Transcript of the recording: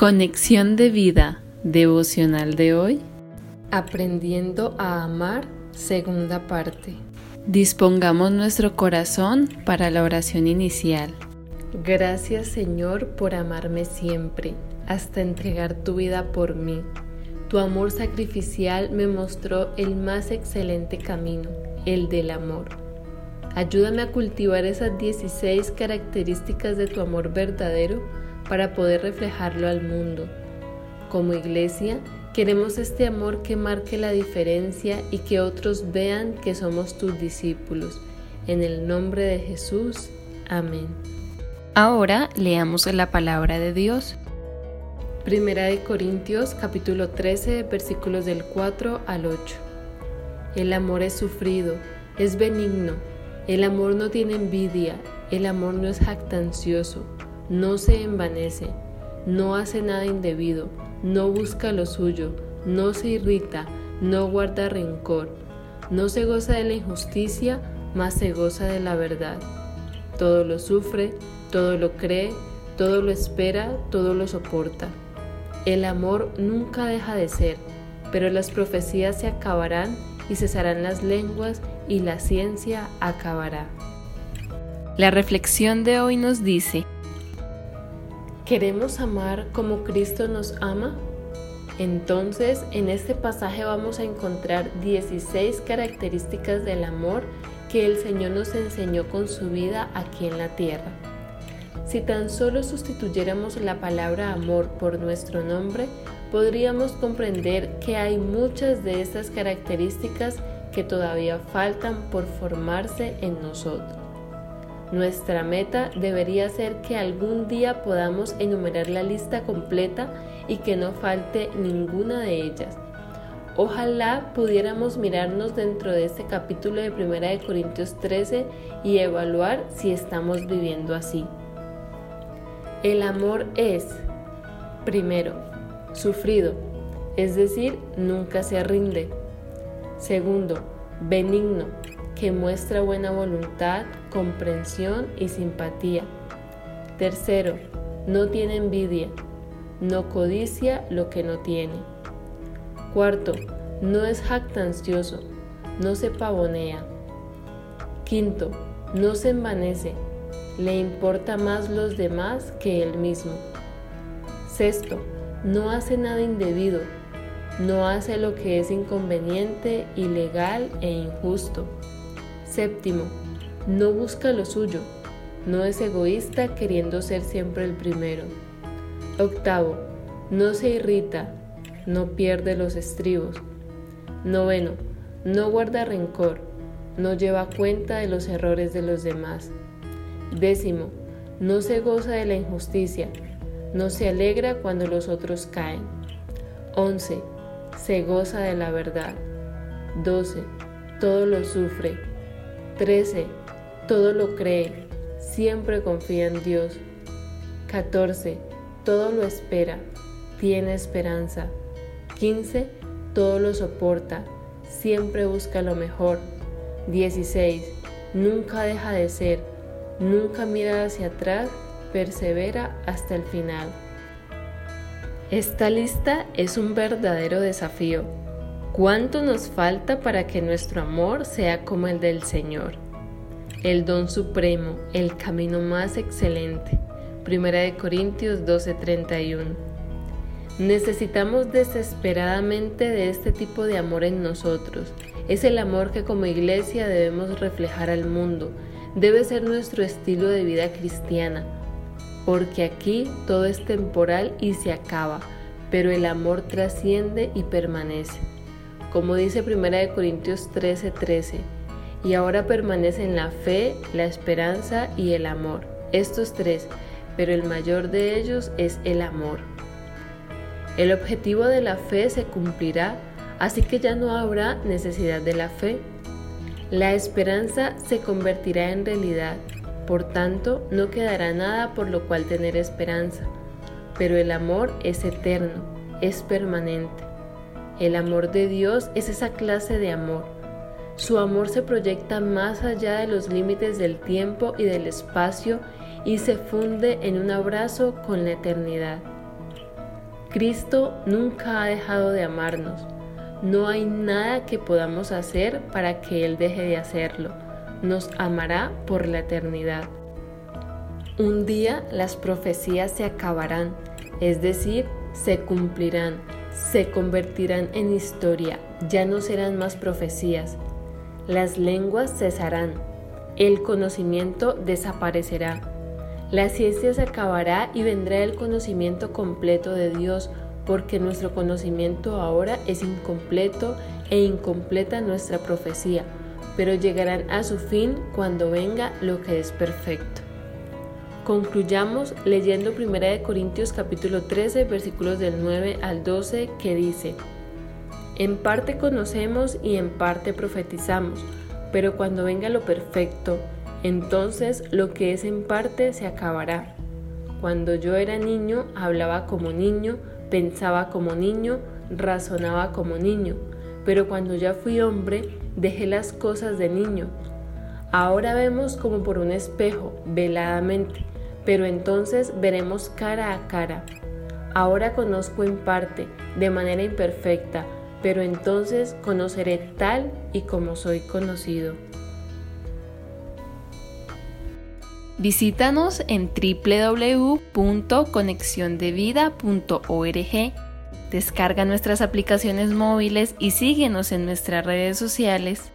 Conexión de vida devocional de hoy. Aprendiendo a amar, segunda parte. Dispongamos nuestro corazón para la oración inicial. Gracias Señor por amarme siempre, hasta entregar tu vida por mí. Tu amor sacrificial me mostró el más excelente camino, el del amor. Ayúdame a cultivar esas 16 características de tu amor verdadero para poder reflejarlo al mundo. Como iglesia, queremos este amor que marque la diferencia y que otros vean que somos tus discípulos. En el nombre de Jesús. Amén. Ahora leamos la palabra de Dios. Primera de Corintios capítulo 13 versículos del 4 al 8. El amor es sufrido, es benigno, el amor no tiene envidia, el amor no es jactancioso, no se envanece, no hace nada indebido, no busca lo suyo, no se irrita, no guarda rencor, no se goza de la injusticia, mas se goza de la verdad. Todo lo sufre, todo lo cree, todo lo espera, todo lo soporta. El amor nunca deja de ser, pero las profecías se acabarán y cesarán las lenguas y la ciencia acabará. La reflexión de hoy nos dice, ¿Queremos amar como Cristo nos ama? Entonces, en este pasaje vamos a encontrar 16 características del amor que el Señor nos enseñó con su vida aquí en la tierra. Si tan solo sustituyéramos la palabra amor por nuestro nombre, podríamos comprender que hay muchas de estas características que todavía faltan por formarse en nosotros. Nuestra meta debería ser que algún día podamos enumerar la lista completa y que no falte ninguna de ellas. Ojalá pudiéramos mirarnos dentro de este capítulo de 1 de Corintios 13 y evaluar si estamos viviendo así. El amor es, primero, sufrido, es decir, nunca se rinde. Segundo, benigno, que muestra buena voluntad, comprensión y simpatía. Tercero, no tiene envidia, no codicia lo que no tiene. Cuarto, no es jactancioso, no se pavonea. Quinto, no se envanece, le importa más los demás que él mismo. Sexto, no hace nada indebido, no hace lo que es inconveniente, ilegal e injusto. Séptimo, no busca lo suyo, no es egoísta queriendo ser siempre el primero. Octavo, no se irrita, no pierde los estribos. Noveno, no guarda rencor, no lleva cuenta de los errores de los demás. Décimo, no se goza de la injusticia, no se alegra cuando los otros caen. Once, se goza de la verdad. Doce, todo lo sufre 13. Todo lo cree, siempre confía en Dios. 14. Todo lo espera, tiene esperanza. 15. Todo lo soporta, siempre busca lo mejor. 16. Nunca deja de ser, nunca mira hacia atrás, persevera hasta el final. Esta lista es un verdadero desafío ¿Cuánto nos falta para que nuestro amor sea como el del Señor? El don supremo, el camino más excelente. Primera de Corintios 12:31. Necesitamos desesperadamente de este tipo de amor en nosotros. Es el amor que como iglesia debemos reflejar al mundo. Debe ser nuestro estilo de vida cristiana. Porque aquí todo es temporal y se acaba, pero el amor trasciende y permanece como dice 1 Corintios 13:13, 13, y ahora permanecen la fe, la esperanza y el amor. Estos tres, pero el mayor de ellos es el amor. El objetivo de la fe se cumplirá, así que ya no habrá necesidad de la fe. La esperanza se convertirá en realidad, por tanto no quedará nada por lo cual tener esperanza, pero el amor es eterno, es permanente. El amor de Dios es esa clase de amor. Su amor se proyecta más allá de los límites del tiempo y del espacio y se funde en un abrazo con la eternidad. Cristo nunca ha dejado de amarnos. No hay nada que podamos hacer para que Él deje de hacerlo. Nos amará por la eternidad. Un día las profecías se acabarán, es decir, se cumplirán, se convertirán en historia, ya no serán más profecías. Las lenguas cesarán, el conocimiento desaparecerá. La ciencia se acabará y vendrá el conocimiento completo de Dios, porque nuestro conocimiento ahora es incompleto e incompleta nuestra profecía, pero llegarán a su fin cuando venga lo que es perfecto. Concluyamos leyendo 1 Corintios capítulo 13 versículos del 9 al 12 que dice, En parte conocemos y en parte profetizamos, pero cuando venga lo perfecto, entonces lo que es en parte se acabará. Cuando yo era niño, hablaba como niño, pensaba como niño, razonaba como niño, pero cuando ya fui hombre, dejé las cosas de niño. Ahora vemos como por un espejo, veladamente pero entonces veremos cara a cara. Ahora conozco en parte, de manera imperfecta, pero entonces conoceré tal y como soy conocido. Visítanos en www.conexiondevida.org. Descarga nuestras aplicaciones móviles y síguenos en nuestras redes sociales